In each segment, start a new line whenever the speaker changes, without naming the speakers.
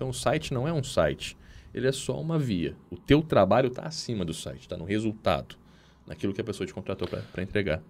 Então o site não é um site, ele é só uma via. O teu trabalho está acima do site, está no resultado, naquilo que a pessoa te contratou para entregar.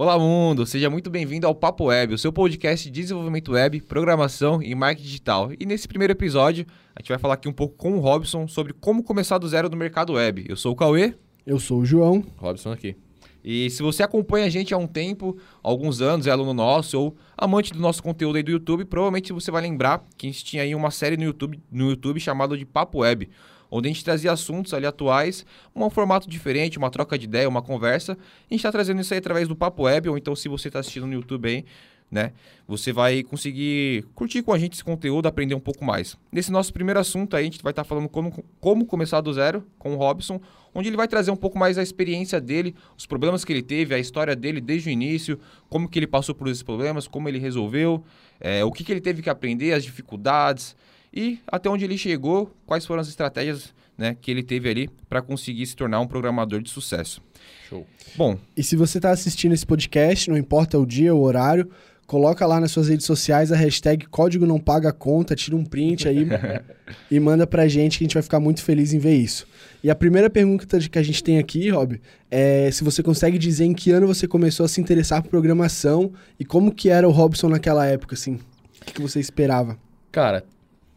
Olá, mundo! Seja muito bem-vindo ao Papo Web, o seu podcast de desenvolvimento web, programação e marketing digital. E nesse primeiro episódio, a gente vai falar aqui um pouco com o Robson sobre como começar do zero no mercado web. Eu sou o Cauê.
Eu sou o João.
Robson aqui.
E se você acompanha a gente há um tempo, alguns anos, é aluno nosso ou amante do nosso conteúdo aí do YouTube, provavelmente você vai lembrar que a gente tinha aí uma série no YouTube, no YouTube chamada de Papo Web onde a gente trazia assuntos ali atuais, um formato diferente, uma troca de ideia, uma conversa. A gente está trazendo isso aí através do Papo Web, ou então se você está assistindo no YouTube aí, né? Você vai conseguir curtir com a gente esse conteúdo, aprender um pouco mais. Nesse nosso primeiro assunto aí, a gente vai estar tá falando como, como começar do zero com o Robson, onde ele vai trazer um pouco mais a experiência dele, os problemas que ele teve, a história dele desde o início, como que ele passou por esses problemas, como ele resolveu, é, o que, que ele teve que aprender, as dificuldades, e até onde ele chegou, quais foram as estratégias né, que ele teve ali para conseguir se tornar um programador de sucesso.
Show.
Bom, e se você está assistindo esse podcast, não importa o dia, o horário, coloca lá nas suas redes sociais a hashtag código não paga conta, tira um print aí e manda pra gente que a gente vai ficar muito feliz em ver isso. E a primeira pergunta que a gente tem aqui, Rob, é se você consegue dizer em que ano você começou a se interessar por programação e como que era o Robson naquela época, assim? O que, que você esperava?
Cara,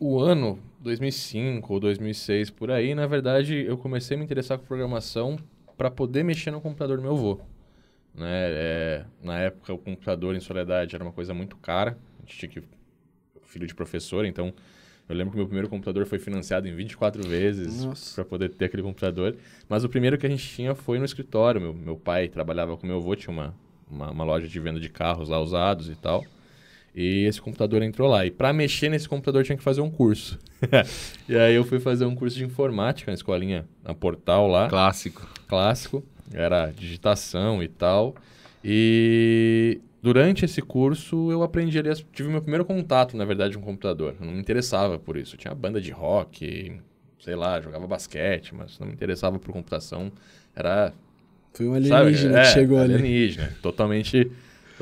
o ano 2005 ou 2006 por aí, na verdade, eu comecei a me interessar com programação para poder mexer no computador do meu avô. Né? É, na época, o computador em Soledade era uma coisa muito cara. A gente tinha que filho de professor, então eu lembro que meu primeiro computador foi financiado em 24 vezes para poder ter aquele computador. Mas o primeiro que a gente tinha foi no escritório. Meu, meu pai trabalhava com meu avô, tinha uma, uma, uma loja de venda de carros lá usados e tal. E esse computador entrou lá. E para mexer nesse computador tinha que fazer um curso. e aí eu fui fazer um curso de informática na escolinha, na Portal lá.
Clássico.
Clássico. Era digitação e tal. E durante esse curso eu aprendi ali, tive meu primeiro contato, na verdade, com um computador. Eu não me interessava por isso. Eu tinha banda de rock, sei lá, jogava basquete, mas não me interessava por computação. Era
foi um alienígena sabe? que é, chegou
alienígena, ali. Alienígena, totalmente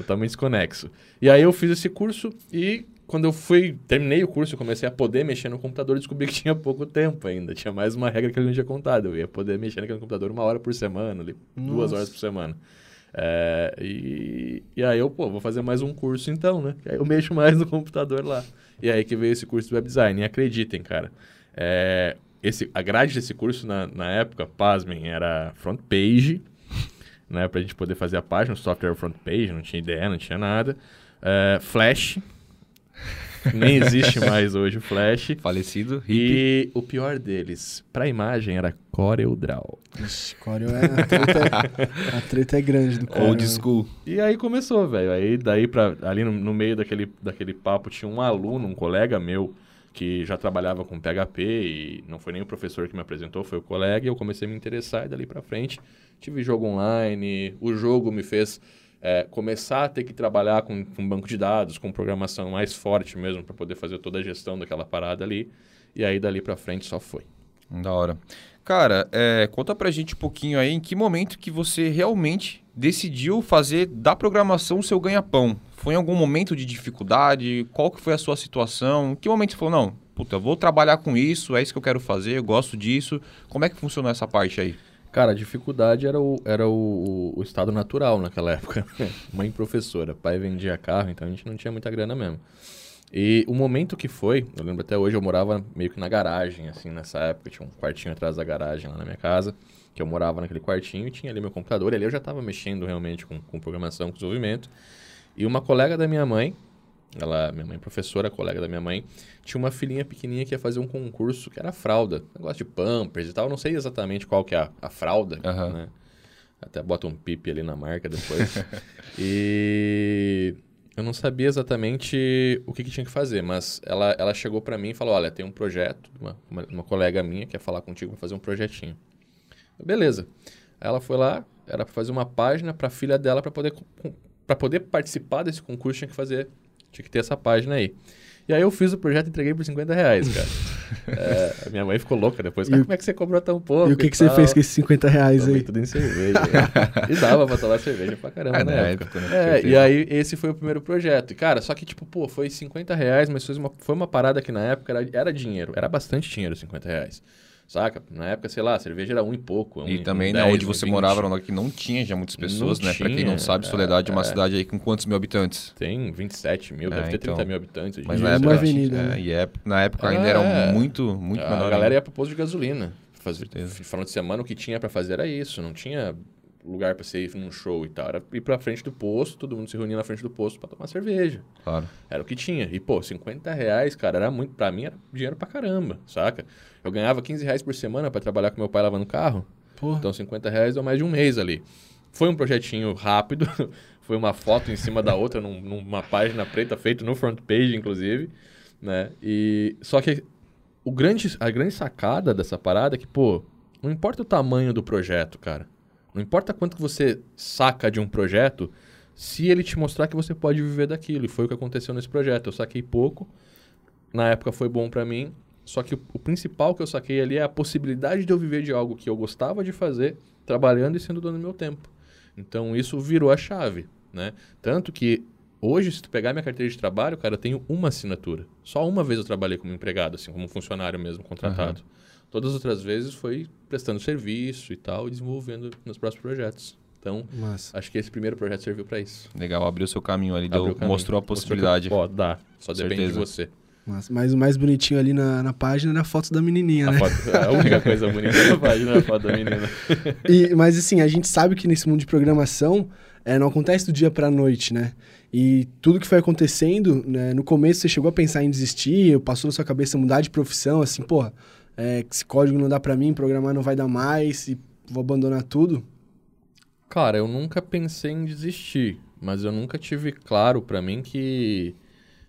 totalmente desconexo. E aí eu fiz esse curso e quando eu fui, terminei o curso, eu comecei a poder mexer no computador, descobri que tinha pouco tempo ainda. Tinha mais uma regra que ele não tinha contado. Eu ia poder mexer naquele computador uma hora por semana, ali, duas horas por semana. É, e, e aí eu, pô, vou fazer mais um curso então, né? Aí eu mexo mais no computador lá. E aí que veio esse curso de web design. E acreditem, cara, é, esse, a grade desse curso na, na época, pasmem, era front page, né, para a gente poder fazer a página, o software front page, não tinha ideia, não tinha nada. Uh, Flash, nem existe mais hoje o Flash.
Falecido.
E o pior deles, para a imagem, era CorelDRAW.
Ixi, Corel é... A treta, é, a treta é grande do Corel.
Old school.
E aí começou, velho. Aí daí para ali no, no, meio daquele, daquele papo tinha um aluno, um colega meu, que já trabalhava com PHP e não foi nem o professor que me apresentou, foi o colega. E eu comecei a me interessar e dali para frente tive jogo online. O jogo me fez é, começar a ter que trabalhar com, com banco de dados, com programação mais forte mesmo, para poder fazer toda a gestão daquela parada ali. E aí, dali para frente, só foi.
Da hora. Cara, é, conta pra gente um pouquinho aí em que momento que você realmente decidiu fazer da programação o seu ganha-pão. Foi em algum momento de dificuldade? Qual que foi a sua situação? Em que momento você falou, não, puta, eu vou trabalhar com isso, é isso que eu quero fazer, eu gosto disso. Como é que funcionou essa parte aí?
Cara, a dificuldade era o, era o, o, estado natural naquela época. Mãe professora, pai vendia carro, então a gente não tinha muita grana mesmo. E o momento que foi, eu lembro até hoje, eu morava meio que na garagem, assim, nessa época. Tinha um quartinho atrás da garagem lá na minha casa, que eu morava naquele quartinho e tinha ali meu computador. E ali eu já estava mexendo realmente com, com programação, com desenvolvimento. E uma colega da minha mãe, ela, minha mãe professora, colega da minha mãe, tinha uma filhinha pequenininha que ia fazer um concurso que era fralda, negócio de pampers e tal, não sei exatamente qual que é a, a fralda, uhum. né? Até bota um pip ali na marca depois. e eu não sabia exatamente o que, que tinha que fazer, mas ela, ela chegou para mim e falou, olha, tem um projeto, uma, uma, uma colega minha quer falar contigo para fazer um projetinho. Beleza. Ela foi lá, era para fazer uma página para a filha dela para poder para poder participar desse concurso tinha que fazer tinha que ter essa página aí. E aí eu fiz o projeto e entreguei por 50 reais, cara. É, a minha mãe ficou louca depois.
E
Cara,
o-
como é que você cobrou tão pouco?
E o que, que você
tal?"
fez com esses 50 reais
Tomei
aí?
tudo em cerveja. e dava pra tomar cerveja pra caramba
Ah,
na
na
época.
né?
É, e aí esse foi o primeiro projeto. E, cara, só que, tipo, pô, foi 50 reais, mas foi uma, foi uma parada que na época era, era dinheiro. Era bastante dinheiro, 50 reais. Saca? Na época, sei lá, a cerveja era um e pouco. um,
E
um
também, né,
10,
onde
um
você
20.
morava, era um lugar que não tinha já muitas pessoas,
Não
né? Pra quem não
tinha,
sabe, Soledade é uma
é.
cidade aí com quantos mil habitantes?
Tem 27 mil,
É,
deve ter
então.
30 mil habitantes.
Mas na
uma
época,
avenida,
é,
né?
e é- na época ainda era
é.
muito, muito
a
menor.
galera
ainda.
ia pro posto de gasolina. Fazer, final de semana, o que tinha pra fazer era isso. Não tinha lugar pra você ir num show e tal. Era ir pra frente do posto, todo mundo se reunia na frente do posto pra tomar cerveja.
Claro.
Era o que tinha. E, pô, 50 reais, cara, era muito. Pra mim era dinheiro pra caramba, saca? Eu ganhava 15 reais por semana pra trabalhar com meu pai lavando carro.
Porra.
Então 50 reais deu mais de um mês ali. Foi um projetinho rápido. Foi uma foto em cima da outra, num- numa página preta, feito no front page, inclusive. Né? E, só que o grande, a grande sacada dessa parada é que, pô, não importa o tamanho do projeto, cara. Não importa quanto que você saca de um projeto, se ele te mostrar que você pode viver daquilo. E foi o que aconteceu nesse projeto. Eu saquei pouco. Na época foi bom pra mim. Só que o, o principal que eu saquei ali é a possibilidade de eu viver de algo que eu gostava de fazer, trabalhando e sendo dono do meu tempo. Então isso virou a chave, né? Tanto que hoje, se tu pegar minha carteira de trabalho, cara, eu tenho uma assinatura. Só uma vez eu trabalhei como empregado, assim, como funcionário mesmo, contratado. Todas as outras vezes foi prestando serviço e tal, e desenvolvendo nos próximos projetos. Então,
Massa.
acho que esse primeiro projeto serviu para isso.
Legal, abriu seu caminho ali, deu-
o caminho.
mostrou a
Mostrou que,
possibilidade.
Ó, dá. Só depende de
Certeza.
você.
Massa. Mas o mais bonitinho ali na, na página era a foto da menininha,
A,
né?
foto, a única coisa bonita da página é a foto da menina.
E, mas assim, a gente sabe que nesse mundo de programação é, não acontece do dia pra noite, né? E tudo que foi acontecendo, né, no começo você chegou a pensar em desistir, passou na sua cabeça mudar de profissão, assim, porra, é, esse código não dá pra mim, programar não vai dar mais e vou abandonar tudo.
Cara, eu nunca pensei em desistir, mas eu nunca tive claro pra mim que,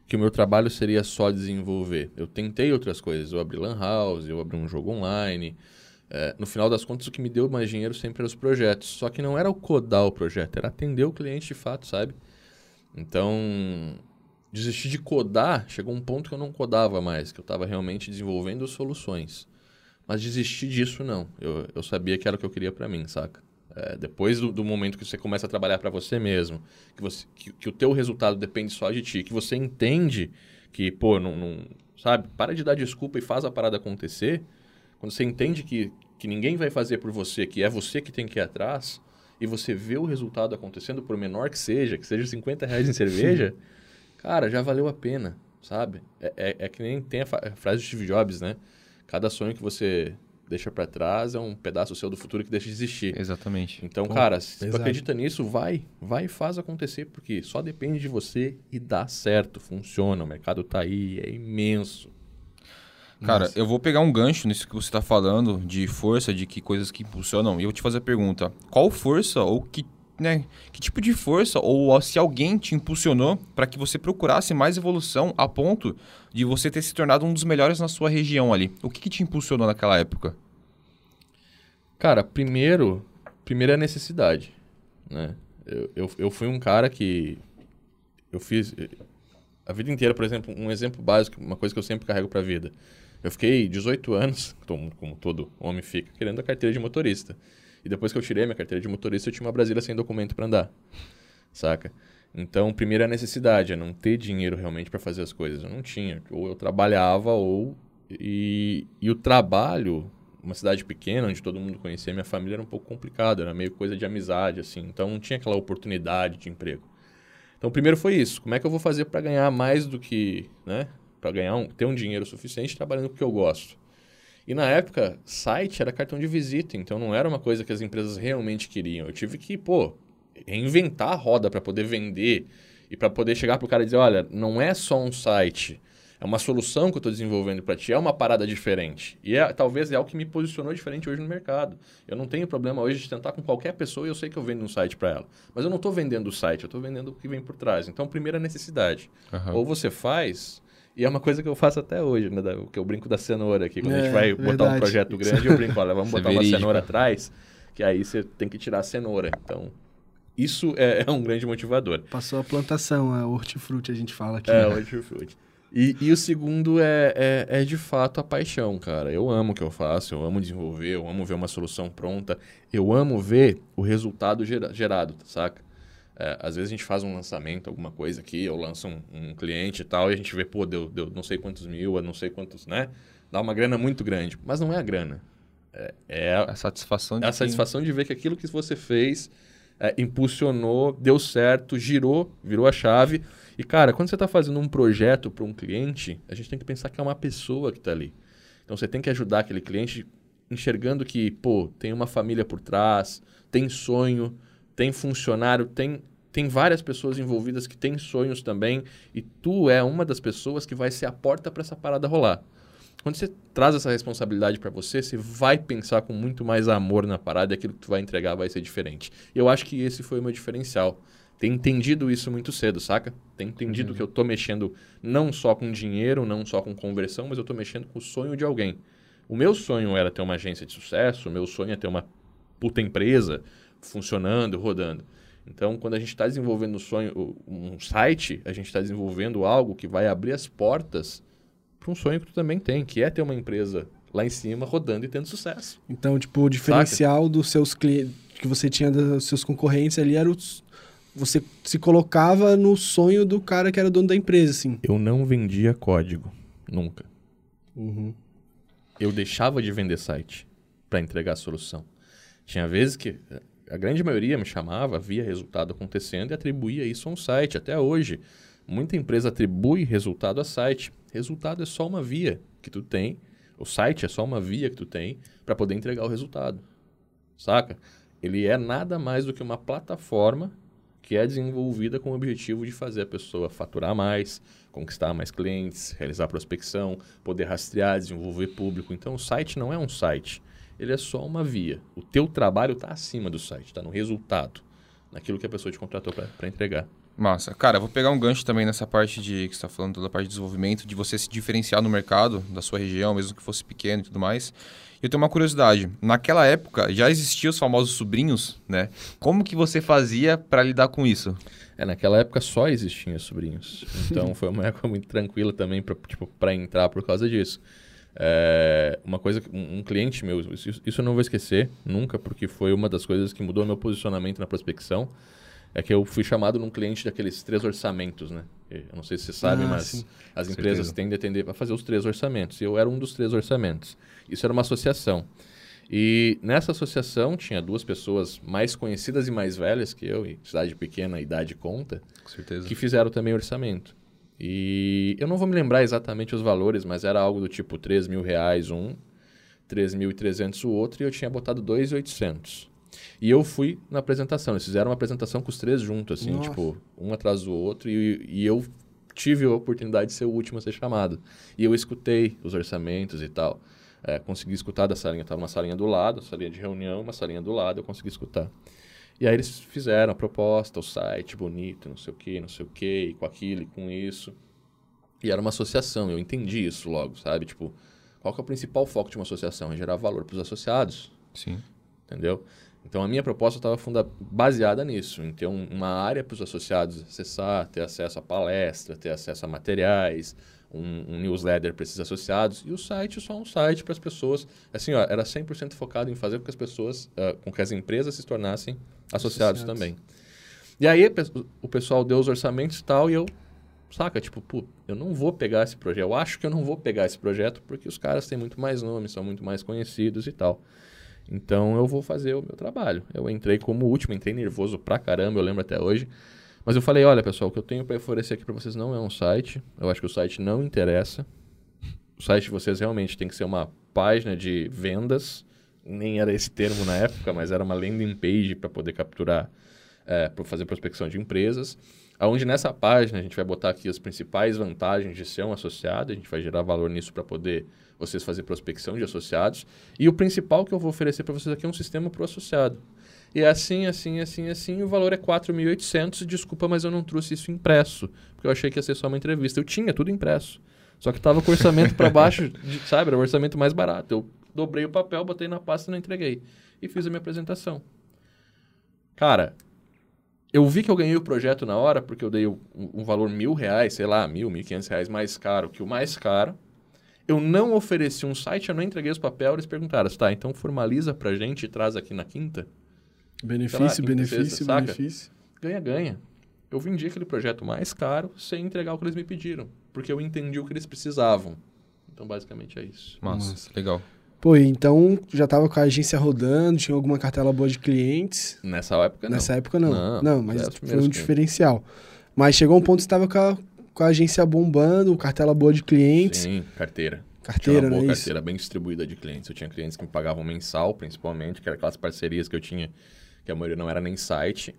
que o meu trabalho seria só desenvolver. Eu tentei outras coisas, eu abri lan house, eu abri um jogo online. É, no final das contas, o que me deu mais dinheiro sempre eram os projetos. Só que não era o codar o projeto, era atender o cliente de fato, sabe? Então, desistir de codar, chegou um ponto que eu não codava mais, que eu estava realmente desenvolvendo soluções. Mas desistir disso, não. Eu, eu sabia que era o que eu queria pra mim, saca? É, depois do, do momento que você começa a trabalhar para você mesmo, que, você, que, que o teu resultado depende só de ti, que você entende que, pô, não, não- sabe? Para de dar desculpa e faz a parada acontecer. Quando você entende que, que ninguém vai fazer por você, que é você que tem que ir atrás, e você vê o resultado acontecendo, por menor que seja, que seja 50 reais em cerveja, cara, já valeu a pena, sabe? É, é, é que nem tem a, a frase de Steve Jobs, né? Cada sonho que você deixa para trás é um pedaço seu do futuro que deixa de existir.
Exatamente.
Então,
Pô,
cara, se tu
pesado.
acredita nisso, vai. Vai e faz acontecer, porque só depende de você e dá certo, funciona. O mercado tá aí, é imenso.
Cara,
Massa.
eu vou pegar um gancho nisso que você está falando, de força, de que coisas que impulsionam, e eu vou te fazer a pergunta: qual força ou que, né, que tipo de força ou se alguém te impulsionou para que você procurasse mais evolução a ponto de você ter se tornado um dos melhores na sua região ali? O que, que te impulsionou naquela época?
Cara, primeiro, primeiro é a necessidade, né? Eu, eu, eu fui um cara que eu fiz eh, a vida inteira, por exemplo, um exemplo básico, uma coisa que eu sempre carrego pra vida. Eu fiquei 18 anos, como todo homem fica, querendo a carteira de motorista. E depois que eu tirei minha carteira de motorista, eu tinha uma Brasília sem documento pra andar. Saca? Então, primeiro é a necessidade, é não ter dinheiro realmente pra fazer as coisas. Eu não tinha. Ou eu trabalhava, ou. E, e o trabalho, uma cidade pequena, onde todo mundo conhecia minha família, era um pouco complicado, era meio coisa de amizade, assim. Então, não tinha aquela oportunidade de emprego. Então, primeiro foi isso. Como é que eu vou fazer para ganhar mais do que, né? Para ganhar um, ter um dinheiro suficiente trabalhando com o que eu gosto. E na época, site era cartão de visita, então não era uma coisa que as empresas realmente queriam. Eu tive que, pô, reinventar a roda para poder vender e para poder chegar pro cara e dizer, olha, não é só um site, é uma solução que eu estou desenvolvendo para ti, é uma parada diferente. E é, talvez é algo que me posicionou diferente hoje no mercado. Eu não tenho problema hoje de tentar com qualquer pessoa e eu sei que eu vendo um site para ela. Mas eu não estou vendendo o site, eu estou vendendo o que vem por trás. Então, primeiro é necessidade.
Aham.
Ou você faz, e é uma coisa que eu faço até hoje, né? da- que eu brinco da cenoura aqui. Quando a
É,
gente vai botar
verdade.
um projeto grande, eu brinco, olha, vamos
é
botar uma cenoura atrás, que aí você tem que tirar a cenoura. Então, isso é, é um grande motivador.
Passou a plantação, a hortifruti, a gente fala aqui.
É, o hortifruti. E, e o segundo é, é, é, de fato a paixão, cara. Eu amo o que eu faço, eu amo desenvolver, eu amo ver uma solução pronta, eu amo ver o resultado gera, gerado, saca? É, às vezes a gente faz um lançamento, alguma coisa aqui, eu lanço um, um, cliente e tal, e a gente vê, pô, deu, deu não sei quantos mil, não sei quantos, né? Dá uma grana muito grande, mas não é a grana. É, é a,
a, satisfação
de, a satisfação de ver que aquilo que você fez é, impulsionou, deu certo, girou, virou a chave e, cara, quando você está fazendo um projeto para um cliente, a gente tem que pensar que é uma pessoa que está ali. Então, você tem que ajudar aquele cliente enxergando que, pô, tem uma família por trás, tem sonho, tem funcionário, tem, tem várias pessoas envolvidas que têm sonhos também, e tu é uma das pessoas que vai ser a porta para essa parada rolar. Quando você traz essa responsabilidade para você, você vai pensar com muito mais amor na parada e aquilo que tu vai entregar vai ser diferente. Eu acho que esse foi o meu diferencial tem entendido isso muito cedo, saca? Tem entendido uhum. que eu tô mexendo não só com dinheiro, não só com conversão, mas eu tô mexendo com o sonho de alguém. O meu sonho era ter uma agência de sucesso, o meu sonho é ter uma puta empresa funcionando, rodando. Então, quando a gente está desenvolvendo um sonho, um site, a gente está desenvolvendo algo que vai abrir as portas para um sonho que tu também tem, que é ter uma empresa lá em cima rodando e tendo sucesso.
Então, tipo, o diferencial Saca? dos seus clientes que você tinha dos seus concorrentes ali era os você se colocava no sonho do cara que era dono da empresa, assim.
Eu não vendia código, nunca.
Uhum.
Eu deixava de vender site para entregar a solução. Tinha vezes que a grande maioria me chamava, via resultado acontecendo e atribuía isso a um site. Até hoje, muita empresa atribui resultado a site. Resultado é só uma via que tu tem, o site é só uma via que tu tem para poder entregar o resultado. Saca? Ele é nada mais do que uma plataforma que é desenvolvida com o objetivo de fazer a pessoa faturar mais, conquistar mais clientes, realizar prospecção, poder rastrear, desenvolver público. Então, o site não é um site, ele é só uma via. O teu trabalho está acima do site, está no resultado, naquilo que a pessoa te contratou para entregar.
Massa. Cara, eu vou pegar um gancho também nessa parte de que você está falando da parte de desenvolvimento, de você se diferenciar no mercado da sua região, mesmo que fosse pequeno e tudo mais. Eu tenho uma curiosidade. Naquela época já existiam os famosos sobrinhos, né? Como que você fazia para lidar com isso?
É, naquela época só existiam sobrinhos. Então foi uma época muito tranquila também para tipo, entrar por causa disso. É, uma coisa, um, um cliente meu, isso, isso eu não vou esquecer nunca, porque foi uma das coisas que mudou meu posicionamento na prospecção. É que eu fui chamado num cliente daqueles três orçamentos, né? Eu não sei se você sabe, ah, mas sim. as empresas Certeza. tendem a atender para fazer os três orçamentos. E eu era um dos três orçamentos. Isso era uma associação. E nessa associação tinha duas pessoas mais conhecidas e mais velhas que eu, e cidade pequena, idade conta, que fizeram também orçamento. E eu não vou me lembrar exatamente os valores, mas era algo do tipo 3 mil reais um, 3.300 o outro, e eu tinha botado 2.800. E eu fui na apresentação. Eles fizeram uma apresentação com os três juntos, assim, Nossa. tipo, um atrás do outro. E, e eu tive a oportunidade de ser o último a ser chamado. E eu escutei os orçamentos e tal. É, consegui escutar da salinha. Estava uma salinha do lado, salinha de reunião, uma salinha do lado, eu consegui escutar. E aí eles fizeram a proposta, o site bonito, não sei o que, não sei o que, com aquilo e com isso. E era uma associação, eu entendi isso logo, sabe? Tipo, qual que é o principal foco de uma associação? É gerar valor para os associados.
Sim.
Entendeu? Então a minha proposta estava baseada nisso, em ter um, uma área para os associados acessar, ter acesso a palestra, ter acesso a materiais, um, um newsletter para esses associados e o site só um site para as pessoas. Assim, ó, era 100% focado em fazer com que as pessoas, uh, com que as empresas se tornassem associados, associados. também. E aí o pessoal deu os orçamentos e tal e eu, saca, tipo, pô, eu não vou pegar esse projeto. Eu acho que eu não vou pegar esse projeto porque os caras têm muito mais nomes, são muito mais conhecidos e tal. Então eu vou fazer o meu trabalho. Eu entrei como último, entrei nervoso pra caramba, eu lembro até hoje. Mas eu falei, olha pessoal, o que eu tenho para oferecer aqui para vocês não é um site. Eu acho que o site não interessa. O site de vocês realmente tem que ser uma página de vendas. Nem era esse termo na época, mas era uma landing page para poder capturar, é, para fazer prospecção de empresas. Onde nessa página a gente vai botar aqui as principais vantagens de ser um associado, a gente vai gerar valor nisso para poder vocês fazer prospecção de associados. E o principal que eu vou oferecer para vocês aqui é um sistema para o associado. E é assim, assim, assim, assim, o valor é 4.800. Desculpa, mas eu não trouxe isso impresso, porque eu achei que ia ser só uma entrevista. Eu tinha tudo impresso. Só que estava com o orçamento para baixo, de, sabe? Era o orçamento mais barato. Eu dobrei o papel, botei na pasta e não entreguei. E fiz a minha apresentação. Cara, eu vi que eu ganhei o projeto na hora porque eu dei um, um valor mil reais, sei lá, mil, mil e quinhentos reais mais caro que o mais caro. Eu não ofereci um site, eu não entreguei os papéis, eles perguntaram, tá, então formaliza pra gente e traz aqui na quinta.
Benefício,
lá,
benefício,
sexta, saca?
benefício.
Ganha, ganha. Eu vendi aquele projeto mais caro sem entregar o que eles me pediram, porque eu entendi o que eles precisavam. Então, basicamente é isso.
Massa,
Massa.
legal.
Pô, então já tava com a agência rodando, tinha alguma cartela boa de clientes.
Nessa época, não.
Nessa época não.
Não,
Não, mas foi um diferencial. Mas chegou um ponto que você tava com a, com a agência bombando, cartela boa de clientes.
Sim, carteira. Tinha
Carteira,
uma boa
né? Isso.
carteira bem distribuída de clientes. Eu tinha clientes que me pagavam mensal, principalmente, que eram aquelas parcerias que eu tinha, que a maioria não era nem site.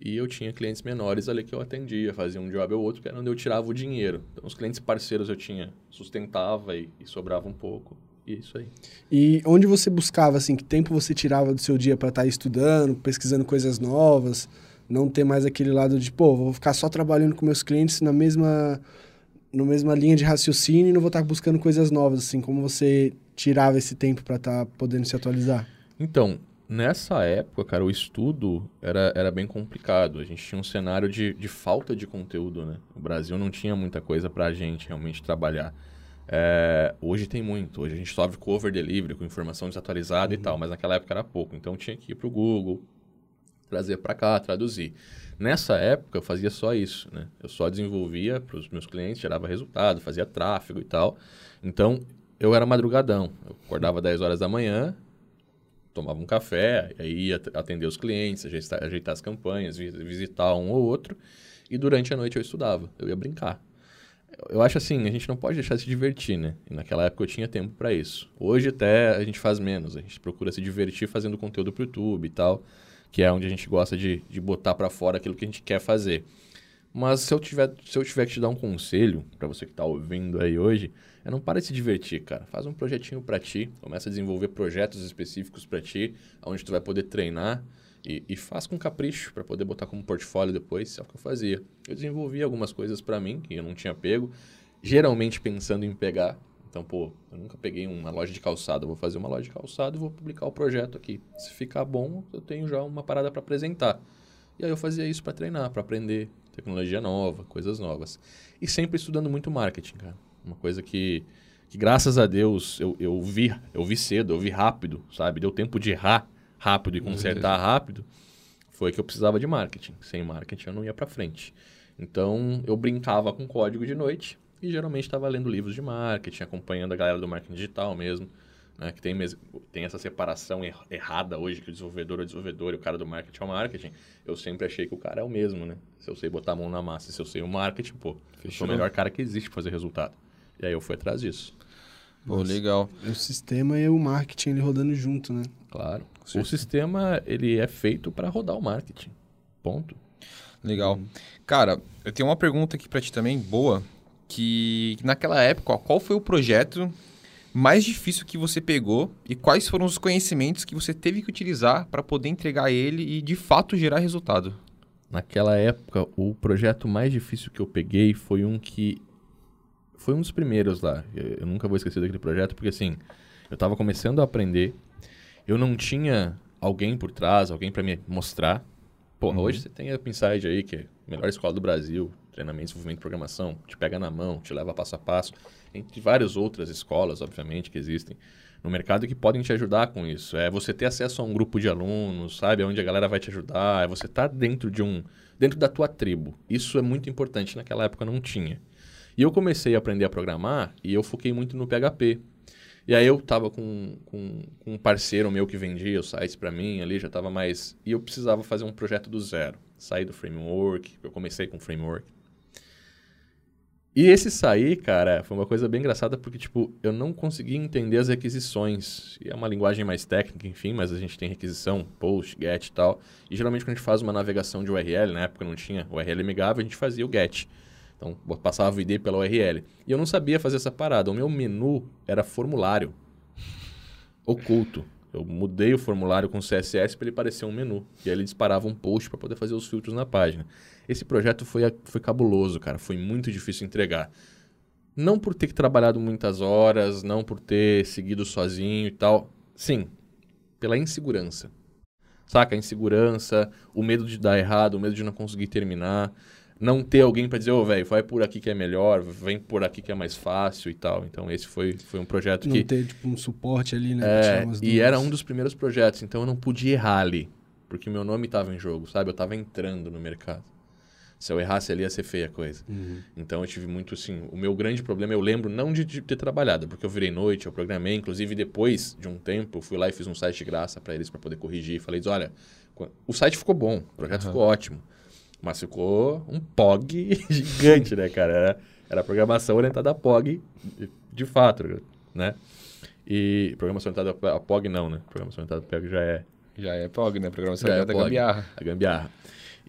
E eu tinha clientes menores ali que eu atendia, fazia um job ou outro, que era onde eu tirava o dinheiro. Então, os clientes parceiros eu tinha, sustentava e, e sobrava um pouco. E é isso aí.
E onde você buscava, assim, que tempo você tirava do seu dia para estar estudando, pesquisando coisas novas, não ter mais aquele lado de, pô, vou ficar só trabalhando com meus clientes na mesma, na mesma linha de raciocínio e não vou estar buscando coisas novas, assim, como você tirava esse tempo para estar podendo se atualizar?
Então, nessa época, cara, o estudo era, era bem complicado. A gente tinha um cenário de, de falta de conteúdo, né? O Brasil não tinha muita coisa pra gente realmente trabalhar. É, hoje tem muito. Hoje a gente sofre com over delivery, com informação desatualizada e tal, mas naquela época era pouco. Então tinha que ir pro Google, trazer pra cá, traduzir. Nessa época eu fazia só isso, né? Eu só desenvolvia para os meus clientes, gerava resultado, fazia tráfego e tal. Então eu era madrugadão. Eu acordava 10 horas da manhã, tomava um café, aí ia at- atender os clientes, ajeitar, ajeitar as campanhas, vi- visitar um ou outro. E durante a noite eu estudava, eu ia brincar. Eu- Eu acho assim, a gente não pode deixar de se divertir, né? E naquela época eu tinha tempo para isso. Hoje até a gente faz menos, a gente procura se divertir fazendo conteúdo pro YouTube e tal, que é onde a gente gosta de, de botar para fora aquilo que a gente quer fazer. Mas se eu tiver, se eu tiver que te dar um conselho para você que tá ouvindo aí hoje, é não para de se divertir, cara. Faz um projetinho para ti, começa a desenvolver projetos específicos para ti, onde tu vai poder treinar e, e faz com capricho para poder botar como portfólio depois, é o que eu fazia. Eu desenvolvi algumas coisas para mim que eu não tinha pego, geralmente pensando em pegar. Então, pô, eu nunca peguei uma loja de calçado, vou fazer uma loja de calçado e vou publicar o projeto aqui. Se ficar bom, eu tenho já uma parada para apresentar. E aí eu fazia isso para treinar, para aprender tecnologia nova, coisas novas. E sempre estudando muito marketing, cara. Uma coisa que, que graças a Deus, eu, eu vi, eu vi cedo, eu vi rápido, sabe? Deu tempo de errar rápido e consertar rápido. Foi que eu precisava de marketing. Sem marketing eu não ia para frente. Então, eu brincava com código de noite e geralmente estava lendo livros de marketing, acompanhando a galera do marketing digital mesmo, né? Que tem, tem essa separação er- errada hoje, que o desenvolvedor é o desenvolvedor e o cara do marketing é o marketing. Eu sempre achei que o cara é o mesmo, né? Se eu sei botar a mão na massa, se eu sei o marketing, pô, eu sou o melhor cara que existe pra fazer resultado. E aí eu fui atrás disso.
Pô, legal.
O sistema e o marketing ele rodando junto, né?
Claro. O sistema, ele é feito para rodar o marketing. Ponto.
Legal. Cara, eu tenho uma pergunta aqui pra ti também, boa, que que naquela época, ó, qual foi o projeto mais difícil que você pegou e quais foram os conhecimentos que você teve que utilizar para poder entregar ele e de fato gerar resultado?
Naquela época, o projeto mais difícil que eu peguei foi um que. Foi um dos primeiros lá. Eu, nunca vou esquecer daquele projeto, porque assim, eu estava começando a aprender, eu não tinha alguém por trás, alguém para me mostrar. Porra, hoje você tem a Pinside aí, que é a melhor escola do Brasil, treinamento, desenvolvimento de programação, te pega na mão, te leva passo a passo, entre várias outras escolas, obviamente, que existem no mercado que podem te ajudar com isso. É você ter acesso a um grupo de alunos, sabe, onde a galera vai te ajudar, é você estar dentro de um, dentro da tua tribo. Isso é muito importante, naquela época não tinha. E eu comecei a aprender a programar e eu foquei muito no PHP. E aí eu tava com, com, com um parceiro meu que vendia os sites para mim ali, já tava mais... E eu precisava fazer um projeto do zero. Sair do framework, eu comecei com framework. E esse sair, cara, foi uma coisa bem engraçada porque, tipo, eu não conseguia entender as requisições. E é uma linguagem mais técnica, enfim, mas a gente tem requisição, post, get e tal. E geralmente quando a gente faz uma navegação de URL, na época não tinha URL amigável, a gente fazia o get. Então, passava o ID pela URL. E eu não sabia fazer essa parada. O meu menu era formulário. Oculto. Eu mudei o formulário com CSS para ele parecer um menu. E aí ele disparava um post para poder fazer os filtros na página. Esse projeto foi, foi cabuloso, cara. Foi muito difícil entregar. Não por ter trabalhado muitas horas, não por ter seguido sozinho e tal. Sim, pela insegurança. Saca? A insegurança, o medo de dar errado, o medo de não conseguir terminar. Não ter alguém para dizer, ô, velho, vai por aqui que é melhor, vem por aqui que é mais fácil e tal. Então, esse foi, foi um projeto
Não
que...
ter, tipo, um suporte ali, né?
É, e era um dos primeiros projetos, então eu não podia errar ali, porque meu nome estava em jogo, sabe? Eu estava entrando no mercado. Se eu errasse ali ia ser feia a coisa.
Uhum.
Então eu tive muito assim, o meu grande problema eu lembro não de, de ter trabalhado, porque eu virei noite, eu programei, inclusive depois de um tempo, eu fui lá e fiz um site de graça para eles para poder corrigir, falei, olha, o site ficou bom, o projeto ficou ótimo, mas ficou um POG gigante, né, cara? Era, era programação orientada a POG, de- de fato, né? E programação orientada a POG não, né? Programação orientada a POG já é
Já é POG, né? Programação
Já é
já da
POG.
gambiarra.
a gambiarra.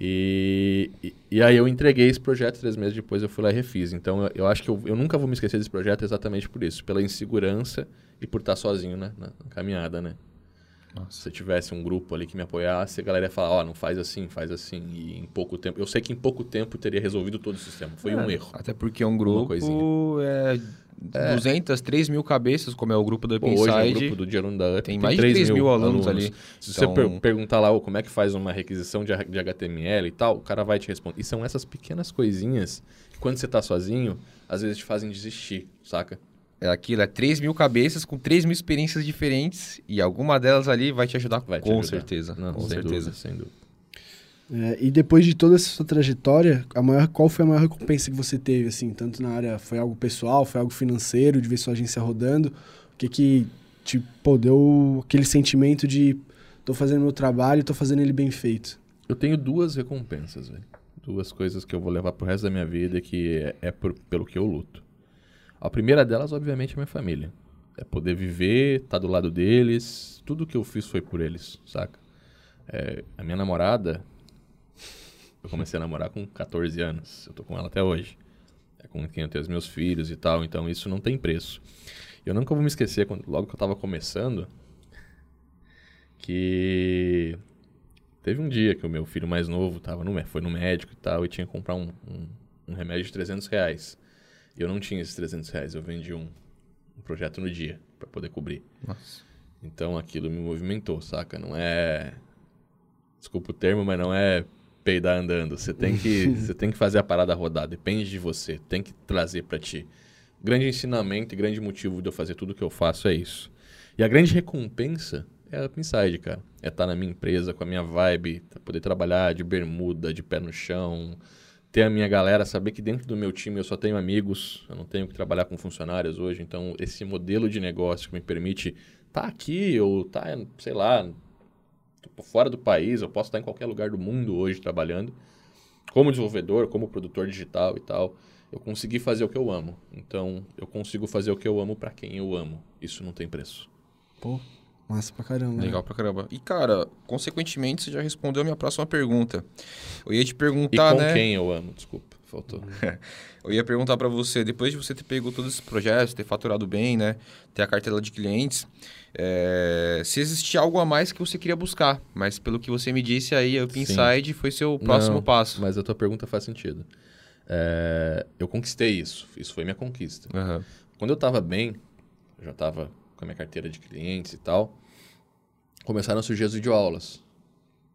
E, e, aí eu entreguei esse projeto, três meses depois eu fui lá e refiz. Então eu, eu acho que eu, eu nunca vou me esquecer desse projeto exatamente por isso, pela insegurança e por estar sozinho né, na, na caminhada, né? Se eu tivesse um grupo ali que me apoiasse, a galera ia falar, ó, não faz assim, faz assim. E em pouco tempo. Eu sei que em pouco tempo teria resolvido todo o sistema. Foi um
É,
erro.
Até porque é um grupo é, 200, 3 mil cabeças, como é o grupo do
Pô, hoje o
Upside.
grupo do Dinheiro da Up
tem mais de 3 mil alunos ali.
Se
Então-
você per- perguntar lá ô, como é que faz uma requisição de, de HTML e tal, o cara vai te responder. E são essas pequenas coisinhas que quando você tá sozinho, às vezes te fazem desistir, saca?
É aquilo, é 3 mil cabeças com 3 mil experiências diferentes e alguma delas ali vai te ajudar
Vai te
com
ajudar.
certeza.
Não,
com
sem
certeza.
dúvida, sem dúvida.
É, e depois de toda essa sua trajetória, a maior, qual foi a maior recompensa que você teve, assim? Tanto na área, foi algo pessoal, foi algo financeiro, de ver sua agência rodando? O que que te, pô, deu aquele sentimento de tô fazendo meu trabalho e tô fazendo ele bem feito?
Eu tenho duas recompensas, velho. Duas coisas que eu vou levar pro resto da minha vida e que é, é por- pelo que eu luto. A primeira delas, obviamente, é minha família. É poder viver, estar do lado deles. Tudo que eu fiz foi por eles, saca? É, a minha namorada, eu comecei a namorar com 14 anos. Eu tô com ela até hoje. É com quem eu tenho os meus filhos e tal. Então isso não tem preço. Eu nunca vou me esquecer, quando, logo que eu tava começando, que teve um dia que o meu filho mais novo tava no, foi no médico e tal, e tinha que comprar um, um, um remédio de 300 reais. Eu não tinha esses 300 reais, eu vendi um, um projeto no dia para poder cobrir.
Nossa.
Então aquilo me movimentou, saca? Não é. Desculpa o termo, mas não é peidar andando. Você tem que, você tem que fazer a parada rodar. Depende de você. Tem que trazer para ti. Grande ensinamento e grande motivo de eu fazer tudo que eu faço é isso. E a grande recompensa é a Upside, cara. É estar na minha empresa com a minha vibe, poder trabalhar de bermuda, de pé no chão, ter a minha galera, saber que dentro do meu time eu só tenho amigos, eu não tenho que trabalhar com funcionários hoje, então esse modelo de negócio que me permite estar aqui ou estar, sei lá, fora do país, eu posso estar em qualquer lugar do mundo hoje trabalhando, como desenvolvedor, como produtor digital e tal, eu consegui fazer o que eu amo. Então, eu consigo fazer o que eu amo para quem eu amo. Isso não tem preço.
Pô, massa pra caramba. né?
Legal pra caramba. E, cara, consequentemente, você já respondeu a minha próxima pergunta. Eu ia te
E
perguntar,
com
né?
quem eu amo, desculpa, faltou.
Eu ia perguntar pra você, depois de você ter pego todos esses projetos, ter faturado bem, né? Ter a cartela de clientes, é, se existia algo a mais que você queria buscar. Mas pelo que você me disse aí, a Inside foi seu próximo
Não,
passo.
Mas a tua pergunta faz sentido. É, eu conquistei isso. Isso foi minha conquista.
Aham.
Quando eu tava bem, eu já tava com a minha carteira de clientes e tal, começaram a surgir as videoaulas.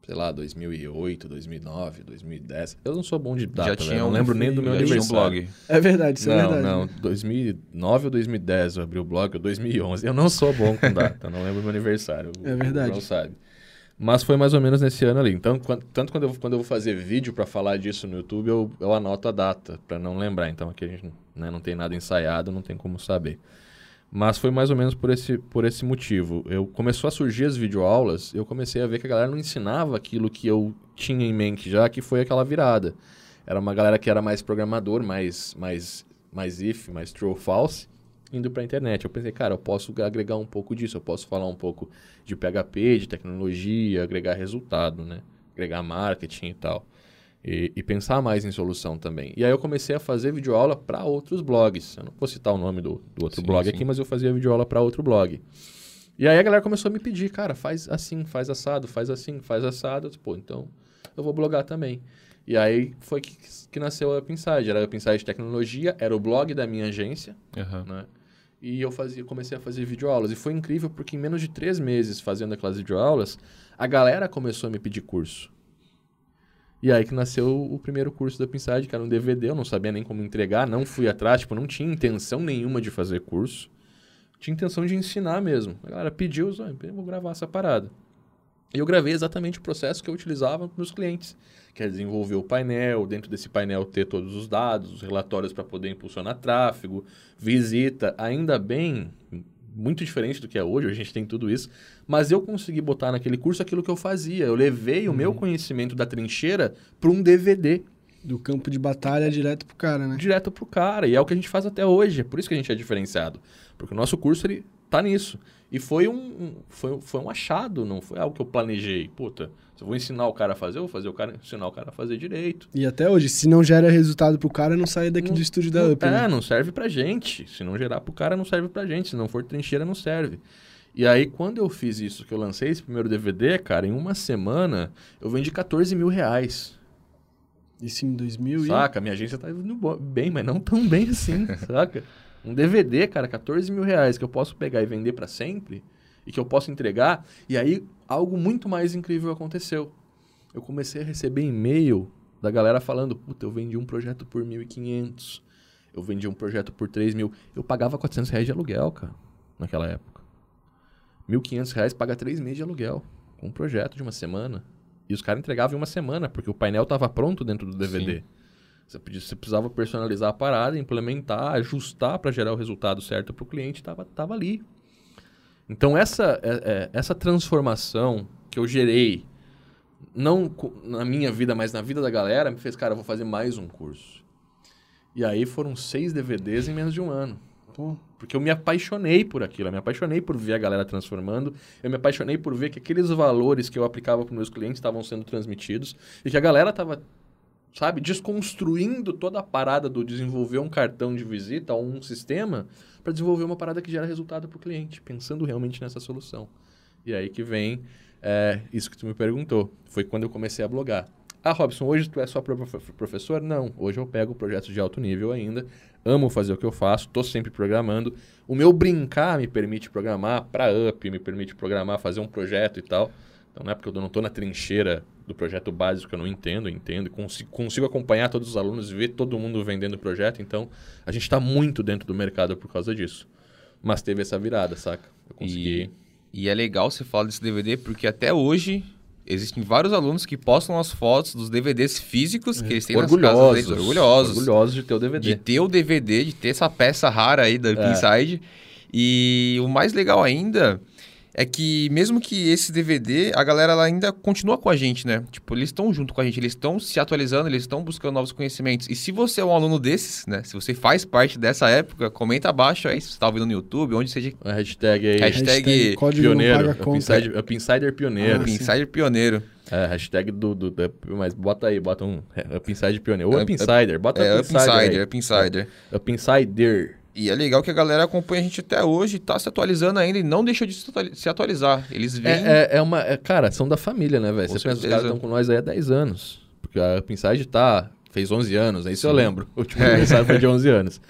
Sei lá, 2008, 2009, 2010. Eu não sou bom de data,
já tinha
Eu não
um-
lembro nem do meu
um
aniversário.
blog.
É verdade, isso é
não,
verdade.
não. 2009 ou 2010 eu abri o blog, ou 2011. Eu não sou bom com data, eu não lembro meu aniversário.
É verdade.
Não sabe. Mas foi mais ou menos nesse ano ali. Então, quan- tanto quando eu, quando eu vou fazer vídeo para falar disso no YouTube, eu, eu anoto a data para não lembrar. Então aqui a gente né, não tem nada ensaiado, não tem como saber. Mas foi mais ou menos por esse, por esse motivo. Eu começou a surgir as videoaulas, eu comecei a ver que a galera não ensinava aquilo que eu tinha em mente já, que foi aquela virada. Era uma galera que era mais programador, mais, mais, mais if, mais true ou false, indo para a internet. Eu pensei, cara, eu posso agregar um pouco disso, eu posso falar um pouco de PHP, de tecnologia, agregar resultado, né? Agregar marketing e tal. E, e pensar mais em solução também. E aí eu comecei a fazer videoaula para outros blogs. Eu não vou citar o nome do, do outro
Sim,
blog
sim.
aqui, mas eu fazia videoaula para outro blog. E aí a galera começou a me pedir, cara, faz assim, faz assado, faz assim, faz assado. Eu disse, Pô, então eu vou blogar também. E aí foi que, que nasceu a Up Inside. Era a Up Inside Tecnologia, era o blog da minha agência,
Aham.
né? e eu fazia, comecei a fazer videoaulas. E foi incrível porque em menos de três meses fazendo aquelas videoaulas, a galera começou a me pedir curso. E aí que nasceu o primeiro curso da Pinside, que era um DVD, eu não sabia nem como entregar, não fui atrás, tipo, não tinha intenção nenhuma de fazer curso. Tinha intenção de ensinar mesmo. A galera pediu, eu vou gravar essa parada. E eu gravei exatamente o processo que eu utilizava para meus clientes, que é desenvolver o painel, dentro desse painel ter todos os dados, os relatórios para poder impulsionar tráfego, visita. Ainda bem, muito diferente do que é hoje, a gente tem tudo isso, mas eu consegui botar naquele curso aquilo que eu fazia. Eu levei uhum. o meu uhum. conhecimento da trincheira para um DVD.
Do campo de batalha direto pro cara, né?
Direto pro cara. E é o que a gente faz até hoje. É por isso que a gente é diferenciado. Porque o nosso curso, ele tá nisso. E foi um, um, foi, foi um achado, não foi algo que eu planejei. Puta, se eu vou ensinar o cara a fazer, eu vou fazer o cara, ensinar o cara a fazer direito.
E até hoje, se não gera resultado pro cara, não sai daqui
não,
do estúdio da
não,
Up.
É,
né?
não serve pra gente. Se não gerar pro cara, não serve pra gente. Se não for trincheira, não serve. E aí, quando eu fiz isso, que eu lancei esse primeiro DVD, cara, em uma semana, eu vendi 14 mil reais.
Isso em 2000
Saca? Minha agência tá indo bem, mas não tão bem assim, saca? Um DVD, cara, 14 mil reais que eu posso pegar e vender para sempre e que eu posso entregar. E aí, algo muito mais incrível aconteceu. Eu comecei a receber e-mail da galera falando: Puta, eu vendi um projeto por 1.500. Eu vendi um projeto por 3 mil. Eu pagava 400 reais de aluguel, cara, naquela época. 1.500 reais paga 3 meses de aluguel. Com um projeto de uma semana. E os caras entregavam em uma semana, porque o painel estava pronto dentro do DVD. Sim. Você, podia, você precisava personalizar a parada, implementar, ajustar para gerar o resultado certo para o cliente, estava tava ali. Então, essa, é, é, essa transformação que eu gerei, não na minha vida, mas na vida da galera, me fez, cara, eu vou fazer mais um curso. E aí foram seis DVDs em menos de um ano. Porque eu me apaixonei por aquilo, eu me apaixonei por ver a galera transformando, eu me apaixonei por ver que aqueles valores que eu aplicava para meus clientes estavam sendo transmitidos e que a galera estava sabe, desconstruindo toda a parada do desenvolver um cartão de visita ou um sistema para desenvolver uma parada que gera resultado para o cliente, pensando realmente nessa solução. E aí que vem é, isso que tu me perguntou. Foi quando eu comecei a blogar. Ah, Robson, hoje tu é só professor? Não, hoje eu pego projetos de alto nível ainda, amo fazer o que eu faço, estou sempre programando. O meu brincar me permite programar para up, me permite programar, fazer um projeto e tal. Então não é porque eu não estou na trincheira do projeto básico que eu não entendo, eu entendo, consigo, consigo acompanhar todos os alunos, ver todo mundo vendendo o projeto, então a gente está muito dentro do mercado por causa disso. Mas teve essa virada, saca?
Eu consegui. E, e é legal você falar desse DVD, porque até hoje existem vários alunos que postam as fotos dos DVDs físicos que eles têm
orgulhosos,
nas
casas deles, orgulhosos.
Orgulhosos de ter o DVD. De ter o DVD, de ter essa peça rara aí da é. Inside. E o mais legal ainda é que mesmo que esse DVD, a galera ela ainda continua com a gente, né? Tipo, eles estão junto com a gente, eles estão se atualizando, eles estão buscando novos conhecimentos. E se você é um aluno desses, né? Se você faz parte dessa época, comenta abaixo aí se você está ouvindo no YouTube, onde seja.
A hashtag aí.
Hashtag,
hashtag pioneiro. Upinsider, Upinsider pioneiro.
Ah, Upinsider pioneiro.
É, hashtag do, do, do, Mas bota aí, bota um Upinsider pioneiro. Ou Upinsider, bota
é, Upinsider. Upinsider,
Upinsider.
E é legal que a galera acompanha a gente até hoje, tá se atualizando ainda e não deixa de se atualizar. Eles vêm.
É, é, é uma. É, cara, são da família, né, velho? Você certeza. pensa, os caras estão com nós aí há 10 anos. Porque a Pinside tá. Fez 11 anos, é isso Sim. eu lembro. O último aniversário foi de 11 anos.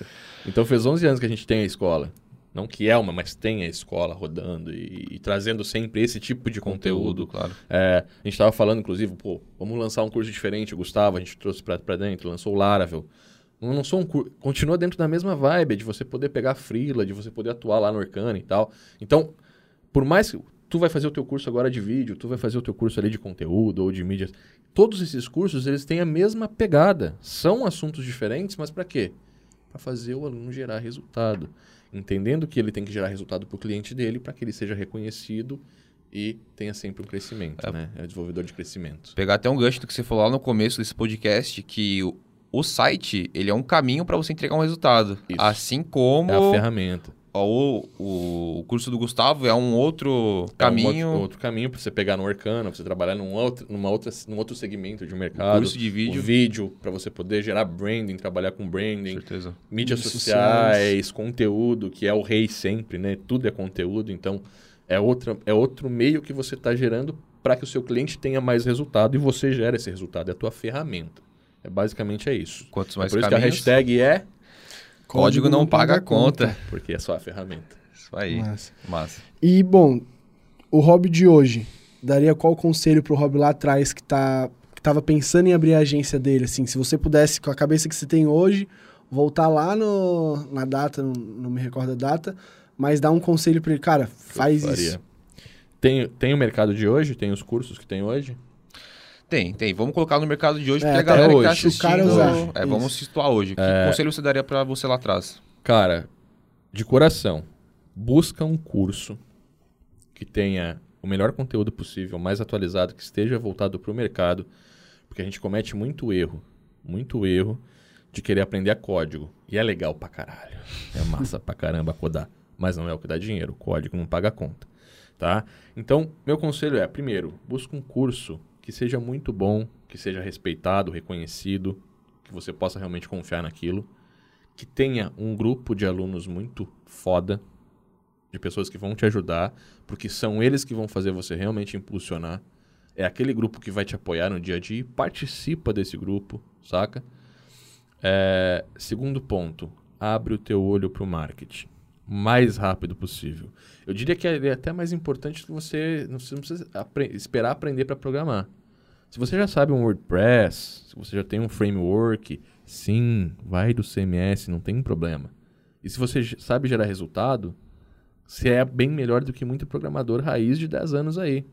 Então fez 11 anos que a gente tem a escola. Não que é uma, mas tem a escola rodando e, e trazendo sempre esse tipo de conteúdo.
conteúdo claro.
É, a gente estava falando, inclusive, pô, vamos lançar um curso diferente. O Gustavo, a gente trouxe para dentro, lançou o Laravel. Não, não sou um curso. Continua dentro da mesma vibe, de você poder pegar frila, de você poder atuar lá no Orkana e tal. Então, por mais que tu vai fazer o teu curso agora de vídeo, tu vai fazer o teu curso ali de conteúdo ou de mídias, todos esses cursos eles têm a mesma pegada. São assuntos diferentes, mas para quê? Para fazer o aluno gerar resultado, entendendo que ele tem que gerar resultado para o cliente dele, para que ele seja reconhecido e tenha sempre um crescimento, é. né? É desenvolvedor de crescimento.
Pegar até um gancho do que você falou lá no começo desse podcast, que o site, ele é um caminho para você entregar um resultado. Isso. Assim como...
É a ferramenta.
O, o, o curso do Gustavo é um outro caminho.
É um outro, outro caminho para você pegar no Orkana, para você trabalhar num outro, numa outra, num outro segmento de mercado. O
curso de vídeo.
Vídeo, para você poder gerar branding, trabalhar com branding. Certeza. Mídias sociais, sociais, conteúdo, que é o rei sempre, né? Tudo é conteúdo, então é, outra, é outro meio que você está gerando para que o seu cliente tenha mais resultado e você gera esse resultado. É a tua ferramenta. É, basicamente é isso.
Quantos mais
é por
isso
caminhos? que a hashtag é...
Código não paga a conta.
Porque é só a ferramenta.
Isso aí.
Massa.
Massa.
E, bom, o Rob de hoje, daria qual conselho pro Rob lá atrás que, tá, que tava pensando em abrir a agência dele? Assim, se você pudesse, com a cabeça que você tem hoje, voltar lá no, na data, não, não me recordo a data, mas dar um conselho pra ele, cara, faz
Eu
isso.
faria. Tem, tem o mercado de hoje? Tem os cursos que tem hoje?
Tem, tem. Vamos colocar no mercado de hoje,
É,
porque a galera que
hoje.
tá
Se o cara
assistindo...
usar.
É, vamos
Isso.
situar hoje. Que conselho você daria pra você lá atrás?
Cara, de coração, busca um curso que tenha o melhor conteúdo possível, mais atualizado, que esteja voltado para o mercado, porque a gente comete muito erro, muito erro de querer aprender a código. E é legal pra caralho. É massa pra caramba codar, mas não é o que dá dinheiro. O código não paga a conta, tá? Então, meu conselho é, primeiro, busca um curso que seja muito bom, que seja respeitado, reconhecido, que você possa realmente confiar naquilo que tenha um grupo de alunos muito foda, de pessoas que vão te ajudar, porque são eles que vão fazer você realmente impulsionar. É aquele grupo que vai te apoiar no dia a dia e participa desse grupo, saca? É, segundo ponto, abre o teu olho para o marketing. Mais rápido possível. Eu diria que é até mais importante que você não precisa apre- esperar aprender para programar. Se você já sabe um WordPress, se você já tem um framework, sim, vai do CMS, não tem problema. E se você sabe gerar resultado, você é bem melhor do que muito programador raiz de 10 anos aí.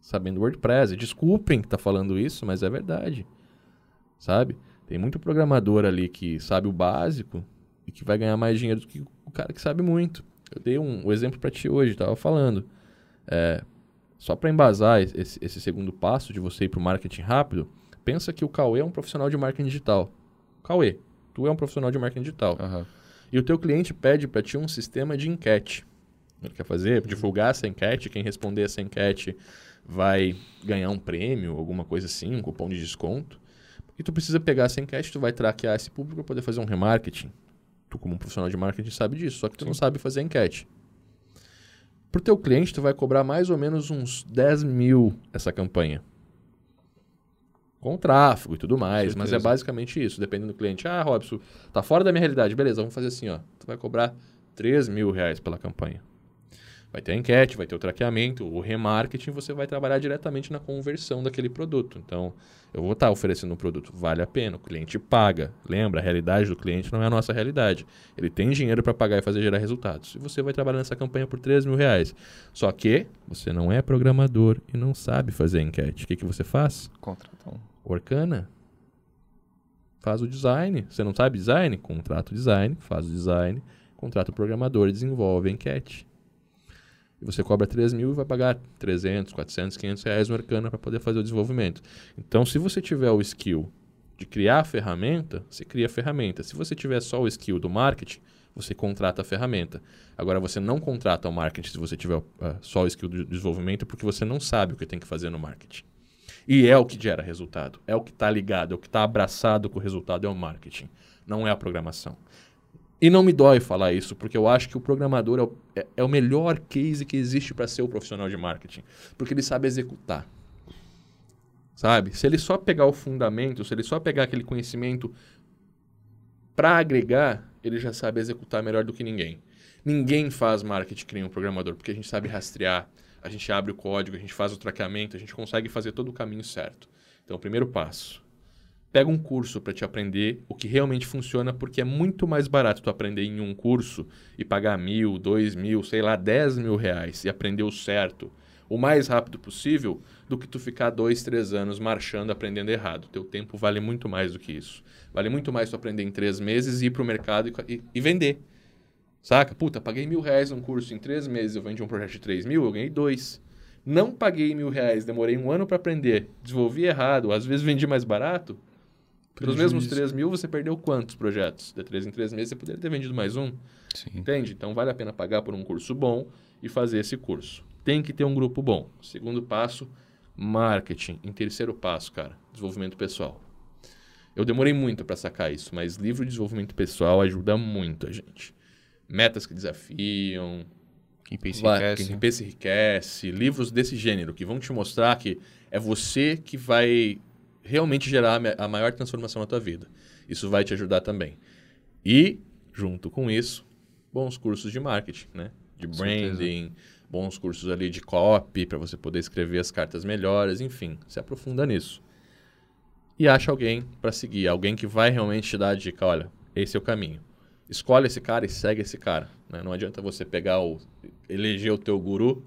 Sabendo WordPress. Desculpem que tá falando isso, mas é verdade. Sabe? Tem muito programador ali que sabe o básico e que vai ganhar mais dinheiro do que o cara que sabe muito. Eu dei um, um exemplo para ti hoje, tava falando. É, só para embasar esse, esse segundo passo de você ir para o marketing rápido, pensa que o Cauê é um profissional de marketing digital. Cauê, tu é um profissional de marketing digital.
Aham.
E o teu cliente pede para ti um sistema de enquete. Ele quer fazer, divulgar essa enquete, quem responder essa enquete vai ganhar um prêmio, alguma coisa assim, um cupom de desconto. E tu precisa pegar essa enquete, tu vai traquear esse público para poder fazer um remarketing. Tu como um profissional de marketing sabe disso, só que tu não sabe fazer enquete. Pro teu cliente, tu vai cobrar mais ou menos uns 10 mil essa campanha. Com tráfego e tudo mais, mas é basicamente isso, dependendo do cliente. Ah, Robson, tá fora da minha realidade. Beleza, vamos fazer assim, ó. Tu vai cobrar 3 mil reais pela campanha. Vai ter a enquete, vai ter o traqueamento, o remarketing, você vai trabalhar diretamente na conversão daquele produto. Então, eu vou estar oferecendo um produto, vale a pena, o cliente paga. Lembra, a realidade do cliente não é a nossa realidade. Ele tem dinheiro para pagar e fazer gerar resultados. E você vai trabalhar nessa campanha por 3 mil reais. Só que você não é programador e não sabe fazer enquete. O que, que você faz?
Contrata um.
Orkana. Faz o design. Você não sabe design? Contrata o design, faz o design, contrata o programador e desenvolve a enquete. E você cobra 3 mil e vai pagar 300, 400, 500 reais no Arcana para poder fazer o desenvolvimento. Então, se você tiver o skill de criar a ferramenta, você cria a ferramenta. Se você tiver só o skill do marketing, você contrata a ferramenta. Agora, você não contrata o marketing se você tiver ah, só o skill do desenvolvimento, porque você não sabe o que tem que fazer no marketing. E é o que gera resultado. É o que está ligado, é o que está abraçado com o resultado, é o marketing. Não é a programação. E não me dói falar isso, porque eu acho que o programador é o, é, é o melhor case que existe para ser o profissional de marketing. Porque ele sabe executar. Sabe? Se ele só pegar o fundamento, se ele só pegar aquele conhecimento para agregar, ele já sabe executar melhor do que ninguém. Ninguém faz marketing que nem um programador, porque a gente sabe rastrear, a gente abre o código, a gente faz o traqueamento, a gente consegue fazer todo o caminho certo. Então, o primeiro passo. Pega um curso para te aprender o que realmente funciona, porque é muito mais barato tu aprender em um curso e pagar mil, dois mil, sei lá, dez mil reais e aprender o certo o mais rápido possível do que tu ficar dois, três anos marchando aprendendo errado. Teu tempo vale muito mais do que isso. Vale muito mais tu aprender em três meses e ir pro mercado e, e- e vender. Saca? Puta, paguei mil reais num curso em três meses, eu vendi um projeto de três mil, eu ganhei dois. Não paguei mil reais, demorei um ano para aprender, desenvolvi errado, às vezes vendi mais barato. Pelos
Prejuízo.
mesmos 3 mil, você perdeu quantos projetos? De 3 em 3 meses, você poderia ter vendido mais um.
Sim.
Entende? Então vale a pena pagar por um curso bom e fazer esse curso. Tem que ter um grupo bom. Segundo passo, marketing. Em terceiro passo, cara, desenvolvimento pessoal. Eu demorei muito para sacar isso, mas livro de desenvolvimento pessoal ajuda muito a gente. Metas que desafiam,
Quem pensa enriquece.
Quem pensa enriquece, livros desse gênero que vão te mostrar que é você que vai realmente gerar a maior transformação na tua vida. Isso vai te ajudar também. E junto com isso, bons cursos de marketing, né? De branding, bons cursos ali de copy para você poder escrever as cartas melhores, enfim, se aprofunda nisso. E acha alguém para seguir, alguém que vai realmente te dar a dica, olha, esse é o caminho. Escolhe esse cara e segue esse cara. né? Não adianta você pegar o eleger o teu guru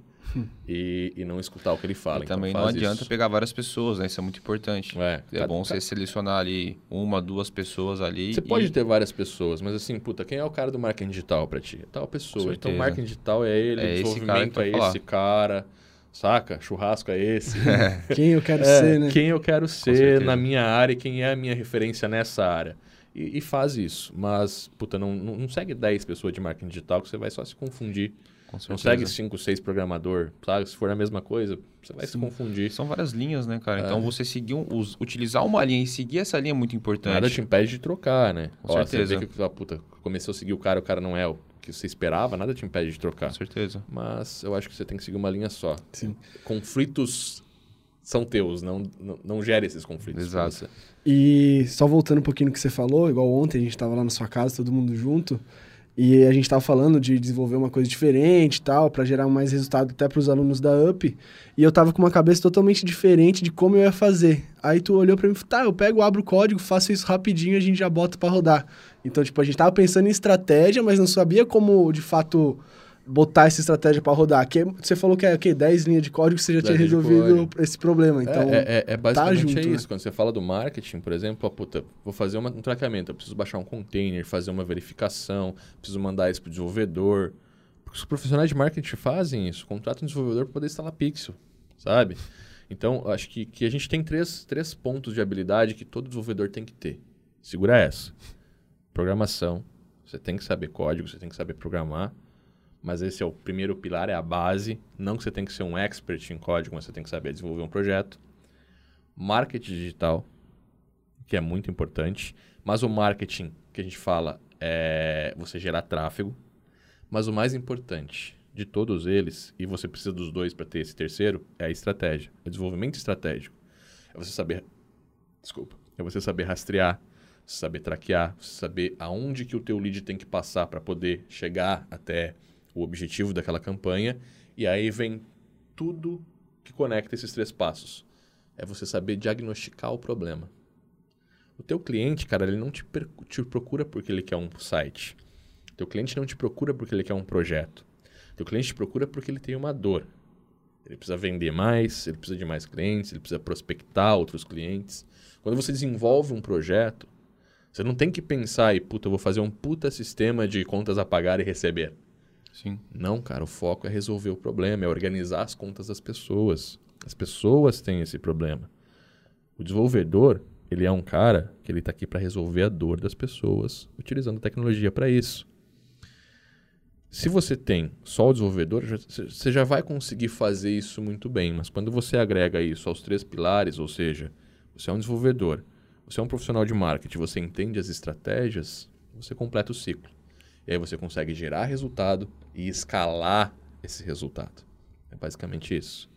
e, e não escutar o que ele fala.
E
Então
também não adianta
isso.
pegar várias pessoas, né? Isso é muito importante.
É,
É
cada-
bom
cada-
você selecionar ali uma, duas pessoas ali.
Você
e-
pode ter várias pessoas, mas assim, puta, quem é o cara do marketing digital pra ti? É Tal pessoa. Então, marketing digital é ele,
É esse
desenvolvimento
vai
é
falar.
esse cara, saca? Churrasco é esse.
Quem eu quero
É,
ser, né?
Quem eu quero ser na minha área e quem é a minha referência nessa área. E, e faz isso. Mas, puta, não, não, não segue 10 pessoas de marketing digital que você vai só se confundir.
Com
Não
certeza.
segue 5, 6 programador, sabe? Se for a mesma coisa, você vai se confundir.
São várias linhas, né, cara?
É.
Então você seguir um, us- utilizar uma linha e seguir essa linha é muito importante.
Nada te impede de trocar, né?
Com
Ó,
certeza.
Você vê que, ah, puta, começou a seguir o cara, o cara não é o que você esperava, nada te impede de trocar.
Com certeza.
Mas eu acho que você tem que seguir uma linha só.
Sim.
Conflitos são teus, não, não, não gere esses conflitos.
Exato.
você.
E só voltando um pouquinho no que você falou, igual ontem a gente tava lá na sua casa, todo mundo junto, e a gente tava falando de desenvolver uma coisa diferente e tal, para gerar mais resultado até para os alunos da UP, e eu tava com uma cabeça totalmente diferente de como eu ia fazer. Aí tu olhou para mim e falou: "Tá, eu pego, abro o código, faço isso rapidinho, e a gente já bota para rodar". Então, tipo, a gente tava pensando em estratégia, mas não sabia como, de fato, botar essa estratégia para rodar. Que você falou que é o quê? 10 linhas de código, você já tinha
10 de
resolvido esse problema. Então,
é, é, é basicamente
junto,
é
né?
isso. Quando você fala do marketing, por exemplo, ó, puta, vou fazer uma- um tratamento, eu preciso baixar um container, fazer uma verificação, preciso mandar isso pro desenvolvedor. Porque os profissionais de marketing fazem isso, contratam um desenvolvedor para poder instalar pixel, sabe? Então, acho que, que a gente tem três, três pontos de habilidade que todo desenvolvedor tem que ter. Segura essa. Programação. Você tem que saber código, você tem que saber programar. Mas esse é o primeiro pilar, é a base. Não que você tem que ser um expert em código, mas você tem que saber desenvolver um projeto. Marketing digital, que é muito importante. Mas o marketing que a gente fala é você gerar tráfego. Mas o mais importante de todos eles, e você precisa dos dois para ter esse terceiro, é a estratégia. É o desenvolvimento estratégico. É você saber. Desculpa. É você saber rastrear, saber traquear, saber aonde que o teu lead tem que passar para poder chegar até o objetivo daquela campanha. E aí vem tudo que conecta esses três passos. É você saber diagnosticar o problema. O teu cliente, cara, ele não te, te procura porque ele quer um site. O teu cliente não te procura porque ele quer um projeto. O teu cliente te procura porque ele tem uma dor. Ele precisa vender mais, ele precisa de mais clientes, ele precisa prospectar outros clientes. Quando você desenvolve um projeto, você não tem que pensar e, puta, eu vou fazer um puta sistema de contas a pagar e receber.
Sim.
Não, cara, o foco é resolver o problema, é organizar as contas das pessoas. As pessoas têm esse problema. O desenvolvedor, ele é um cara que ele está aqui para resolver a dor das pessoas, utilizando tecnologia para isso. Se você tem só o desenvolvedor, você já vai conseguir fazer isso muito bem, mas quando você agrega isso aos três pilares, ou seja, você é um desenvolvedor, você é um profissional de marketing, você entende as estratégias, você completa o ciclo. E aí você consegue gerar resultado e escalar esse resultado. É basicamente isso.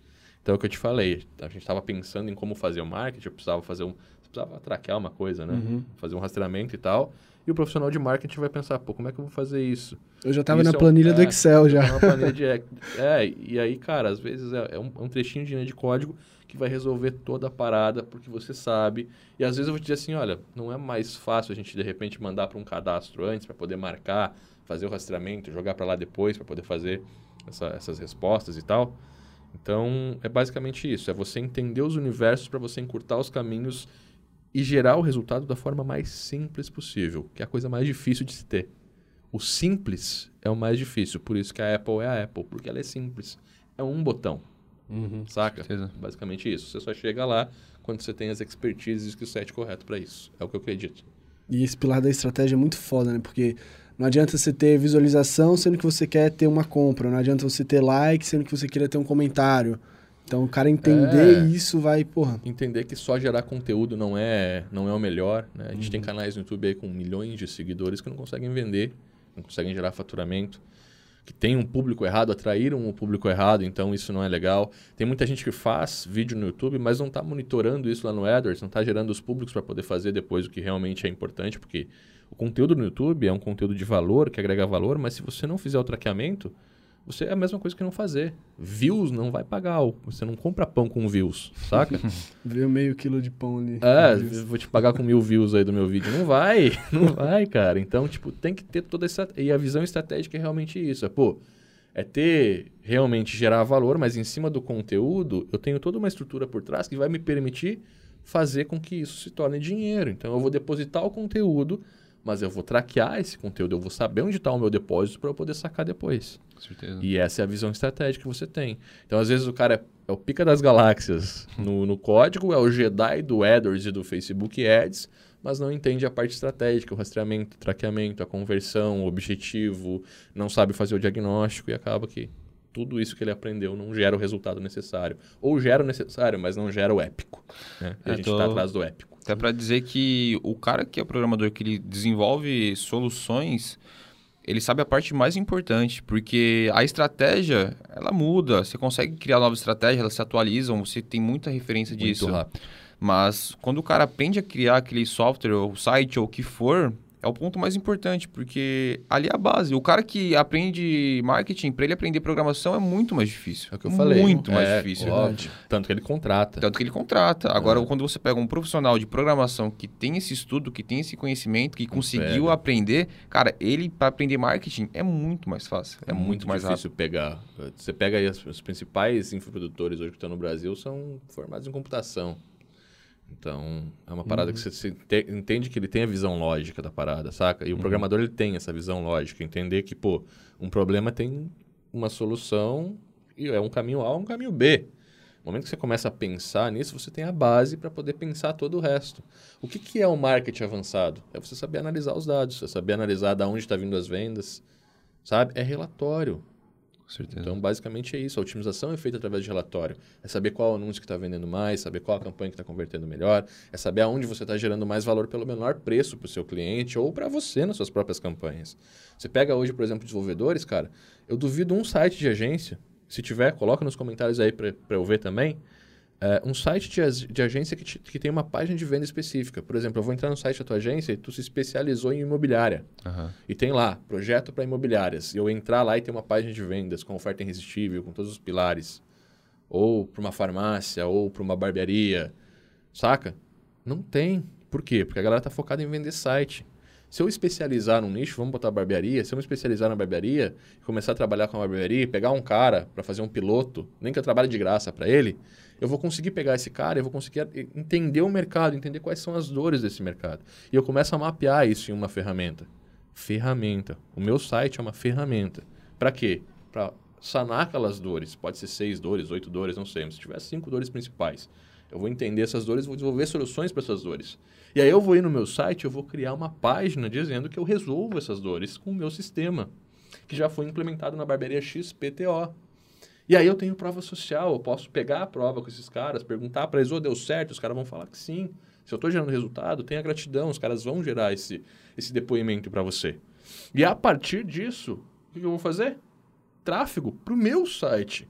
Então é o que eu te falei. A gente estava pensando em como fazer o marketing, eu precisava fazer um. Precisava traquear uma coisa, né?
Uhum.
Fazer um rastreamento e tal. E o profissional de marketing vai pensar, pô, como é que eu vou fazer isso?
eu já tava
Isso
na
é
planilha do
é,
Excel já.
É uma planilha de. É, e aí, cara, às vezes é, é um, é um trechinho de de código que vai resolver toda a parada, porque você sabe. E às vezes eu vou te dizer assim: olha, não é mais fácil a gente de repente mandar para um cadastro antes, para poder marcar, fazer o rastreamento, jogar para lá depois, para poder fazer essa- essas respostas e tal. Então, é basicamente isso: é você entender os universos para você encurtar os caminhos e gerar o resultado da forma mais simples possível, que é a coisa mais difícil de se ter. O simples é o mais difícil, por isso que a Apple é a Apple, porque ela é simples. É um botão, saca?
certeza.
Basicamente isso. Você só chega lá quando você tem as expertises e o set correto para isso. É o que eu acredito.
E esse pilar da estratégia é muito foda, né? Porque não adianta você ter visualização sendo que você quer ter uma compra. Não adianta você ter like sendo que você queria ter um comentário. Então, o cara entender
É.
isso vai, porra.
Entender que só gerar conteúdo não é, não é o melhor. Né? A gente
Uhum.
tem canais no YouTube aí com milhões de seguidores que não conseguem vender, não conseguem gerar faturamento, que tem um público errado, atraíram o público errado, então isso não é legal. Tem muita gente que faz vídeo no YouTube, mas não está monitorando isso lá no AdWords, não está gerando os públicos para poder fazer depois o que realmente é importante, porque O conteúdo no YouTube é um conteúdo de valor, que agrega valor, mas se você não fizer o traqueamento, você é a mesma coisa que não fazer. Views não vai pagar. Você não compra pão com views, saca?
Veio meio quilo de pão ali.
É, vou te pagar com mil views aí do meu vídeo. Não vai, não vai, cara. Então, tipo, tem que ter toda essa... E a visão estratégica é realmente isso. É, pô, é ter, realmente gerar valor, mas em cima do conteúdo, eu tenho toda uma estrutura por trás que vai me permitir fazer com que isso se torne dinheiro. Então, eu vou depositar o conteúdo mas eu vou traquear esse conteúdo, eu vou saber onde está o meu depósito para eu poder sacar depois.
Com certeza.
E essa é a visão estratégica que você tem. Então, às vezes, o cara é, é o pica das galáxias no, no, código, é o Jedi do AdWords e do Facebook Ads, mas não entende a parte estratégica, o rastreamento, o traqueamento, a conversão, o objetivo, não sabe fazer o diagnóstico e acaba que tudo isso que ele aprendeu não gera o resultado necessário. Ou gera o necessário, mas não gera o épico. Né? a gente está atrás do épico.
Até para dizer que o cara que é programador, que ele desenvolve soluções, ele sabe a parte mais importante, porque a estratégia, ela muda, você consegue criar novas estratégias, elas se atualizam, você tem muita referência
Muito
disso.
Rápido.
Mas quando o cara aprende a criar aquele software ou site ou o que for, é o ponto mais importante, porque ali é a base. O cara que aprende marketing, para ele aprender programação é muito mais difícil.
É o que eu falei.
Muito mais
é,
difícil.
Óbvio. Tanto que ele contrata.
Tanto que ele contrata. Agora, é. quando você pega um profissional de programação que tem esse estudo, que tem esse conhecimento, que conseguiu aprender, cara, ele para aprender marketing é muito mais fácil. É, é muito, muito, mais
difícil
rápido.
pegar. Você pega aí os principais infoprodutores hoje que estão no Brasil são formados em computação. Então, é uma parada uhum. que você te, entende que ele tem a visão lógica da parada, saca? E o uhum. programador ele tem essa visão lógica, entender que, pô, um problema tem uma solução e é um caminho A ou um caminho B. No momento que você começa a pensar nisso, você tem a base para poder pensar todo o resto. O que, que é o marketing avançado? É você saber analisar os dados, é saber analisar de onde está vindo as vendas, sabe? É relatório.
Certeza.
Então, basicamente é isso. A otimização é feita através de relatório. É saber qual anúncio que está vendendo mais, saber qual a campanha que está convertendo melhor, é saber aonde você está gerando mais valor pelo menor preço para o seu cliente ou para você nas suas próprias campanhas. Você pega hoje, por exemplo, desenvolvedores, cara, eu duvido um site de agência, se tiver, coloca nos comentários aí para eu ver também, é, um site de, de agência que, te, que, tem uma página de venda específica. Por exemplo, eu vou entrar no site da tua agência e tu se especializou em imobiliária.
Uhum.
E tem lá, projeto para imobiliárias. E eu entrar lá e tem uma página de vendas com oferta irresistível, com todos os pilares. Ou para uma farmácia, ou para uma barbearia. Saca? Não tem. Por quê? Porque a galera tá focada em vender site. Se eu especializar num nicho, vamos botar barbearia, se eu me especializar na barbearia, começar a trabalhar com a barbearia, pegar um cara para fazer um piloto, nem que eu trabalhe de graça para ele, eu vou conseguir pegar esse cara, eu vou conseguir entender o mercado, entender quais são as dores desse mercado. E eu começo a mapear isso em uma ferramenta. Ferramenta. O meu site é uma ferramenta. Para quê? Para sanar aquelas dores. Pode ser seis dores, oito dores, não sei. Mas se tiver cinco dores principais, eu vou entender essas dores, vou desenvolver soluções para essas dores. E aí eu vou ir no meu site, eu vou criar uma página dizendo que eu resolvo essas dores com o meu sistema, que já foi implementado na barbearia XPTO. E aí eu tenho prova social, eu posso pegar a prova com esses caras, perguntar para eles, oh, deu certo? Os caras vão falar que sim. Se eu estou gerando resultado, tenha gratidão, os caras vão gerar esse, esse depoimento para você. E a partir disso, o que eu vou fazer? Tráfego para o meu site.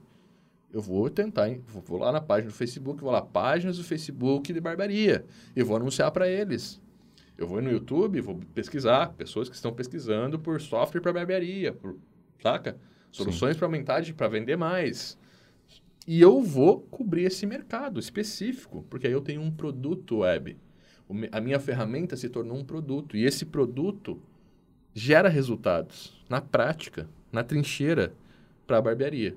Eu vou tentar, hein? vou lá na página do Facebook, vou lá, páginas do Facebook de barbearia, e vou anunciar para eles. Eu vou no YouTube, vou pesquisar pessoas que estão pesquisando por software para barbearia, por, saca? Soluções para aumentar, para vender mais. E eu vou cobrir esse mercado específico, porque aí eu tenho um produto web. A minha ferramenta se tornou um produto. E esse produto gera resultados na prática, na trincheira, para a barbearia.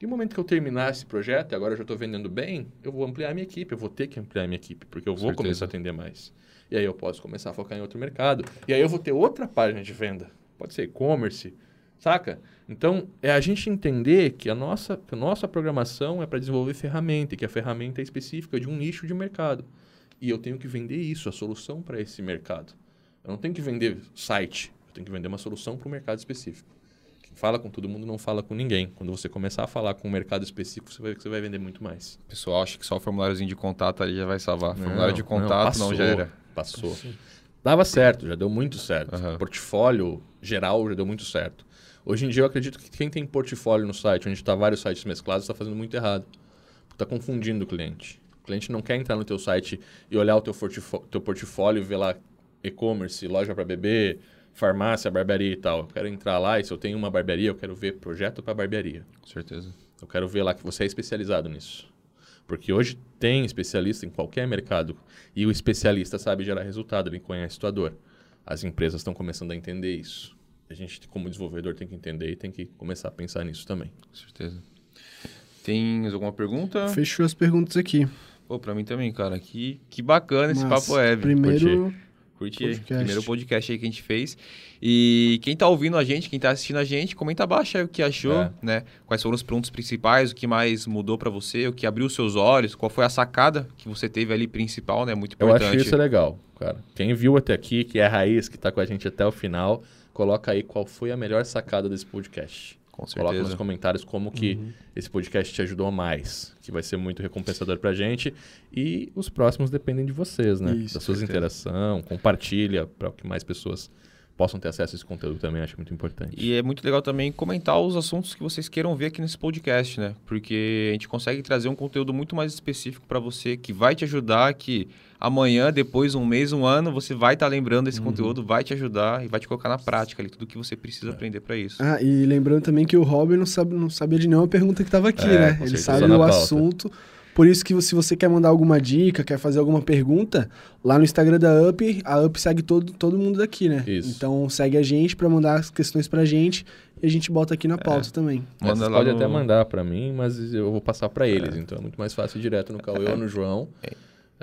E no momento que eu terminar esse projeto, e agora eu já estou vendendo bem, eu vou ampliar a minha equipe, eu vou ter que ampliar a minha equipe, porque eu vou Certeza. começar a atender mais. E aí eu posso começar a focar em outro mercado. E aí eu vou ter outra página de venda. Pode ser e-commerce, Saca? Então, é a gente entender que a nossa, que a nossa programação é para desenvolver ferramenta, e que a ferramenta é específica de um nicho de mercado. E eu tenho que vender isso, a solução para esse mercado. Eu não tenho que vender site, eu tenho que vender uma solução para um mercado específico. Quem fala com todo mundo não fala com ninguém. Quando você começar a falar com um mercado específico, você vai ver que você vai vender muito mais.
O pessoal acha que só o formuláriozinho de contato ali já vai salvar. Não, formulário de contato não, passou, não gera.
Passou. Dava certo, já deu muito certo. Uhum. Portfólio geral já deu muito certo. Hoje em dia eu acredito que quem tem portfólio no site, onde está vários sites mesclados, está fazendo muito errado. Está confundindo o cliente. O cliente não quer entrar no teu site e olhar o teu, teu portfólio e ver lá e-commerce, loja para bebê, farmácia, barbearia e tal. Eu quero entrar lá e se eu tenho uma barbearia, eu quero ver projeto para barbearia.
Com certeza.
Eu quero ver lá que você é especializado nisso. Porque hoje tem especialista em qualquer mercado e o especialista sabe gerar resultado, ele conhece tua dor. As empresas estão começando a entender isso. A gente, como desenvolvedor, tem que entender e tem que começar a pensar nisso também.
Com certeza. Tem alguma pergunta?
Fechou as perguntas aqui.
Pô, pra mim também, cara. Que, que bacana esse
Mas,
papo web.
Primeiro,
Curti aí.
podcast.
Primeiro podcast aí que a gente fez. E quem tá ouvindo a gente, quem tá assistindo a gente, comenta abaixo aí o que achou,
É.
né? Quais foram os pontos principais, o que mais mudou pra você, o que abriu os seus olhos, qual foi a sacada que você teve ali principal, né? Muito
Eu
importante.
acho isso legal, cara. Quem viu até aqui, que é a raiz, que tá com a gente até o final, coloca aí qual foi a melhor sacada desse podcast.
Com
Coloca nos
certeza.
comentários como que esse podcast te ajudou mais, que vai ser muito recompensador pra gente. E os próximos dependem de vocês, né?
Isso,
da
certeza.
interação, compartilha para que mais pessoas possam ter acesso a esse conteúdo também, acho muito importante.
E é muito legal também comentar os assuntos que vocês queiram ver aqui nesse podcast, né? Porque a gente consegue trazer um conteúdo muito mais específico pra você, que vai te ajudar, que amanhã, depois, um mês, um ano, você vai estar lembrando desse conteúdo, vai te ajudar e vai te colocar na prática ali, tudo que você precisa aprender pra isso.
Ah, e lembrando também que o Robin não, sabe, não sabia de nenhuma pergunta que estava aqui,
É,
né? Ele
certeza,
sabe o
pauta.
assunto. Por isso que se você quer mandar alguma dica, quer fazer alguma pergunta, lá no Instagram da UP, a UP segue todo, todo mundo daqui, né?
Isso.
Então segue a gente pra mandar as questões pra gente e a gente bota aqui na pauta também.
É,
Manda
vocês
lá
podem
no-
até mandar para mim, mas eu vou passar para eles. Então é muito mais fácil direto no Cauê ou no João.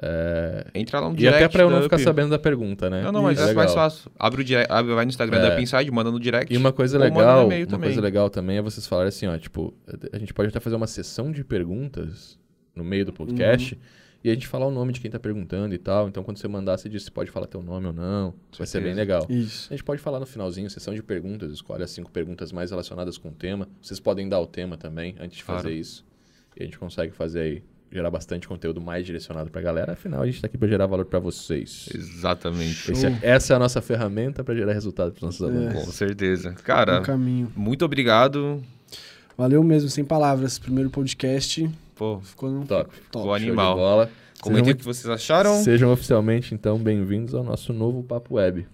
É,
Entra lá no
E
direct
até para eu não ficar
Up.
sabendo da pergunta, né?
Não, não, mas é mais
Legal.
fácil. Abre o direct, abre, vai no Instagram
É.
da Pinside, manda no direct.
E uma coisa
manda
legal, uma
também.
coisa legal também é vocês falarem assim, ó, tipo, a gente pode até fazer uma sessão de perguntas no meio do podcast e a gente falar o nome de quem tá perguntando e tal. Então, quando você mandar, você diz se pode falar teu nome ou não. Vai ser bem legal.
Isso.
A gente pode falar no finalzinho, sessão de perguntas, escolhe as cinco perguntas mais relacionadas com o tema. Vocês podem dar o tema também antes de fazer
Claro.
isso. E a gente consegue fazer aí, gerar bastante conteúdo mais direcionado pra galera. Afinal, a gente tá aqui pra gerar valor pra vocês.
Exatamente.
Esse é- essa é a nossa ferramenta pra gerar resultado pros nossos alunos.
Com certeza. Cara,
caminho.
muito obrigado.
Valeu mesmo, sem palavras. Primeiro podcast
Pô,
ficou no
Top.
Ficou
Show de
animal. comentem o que vocês acharam.
sejam oficialmente, então, bem-vindos ao nosso novo Papo Web.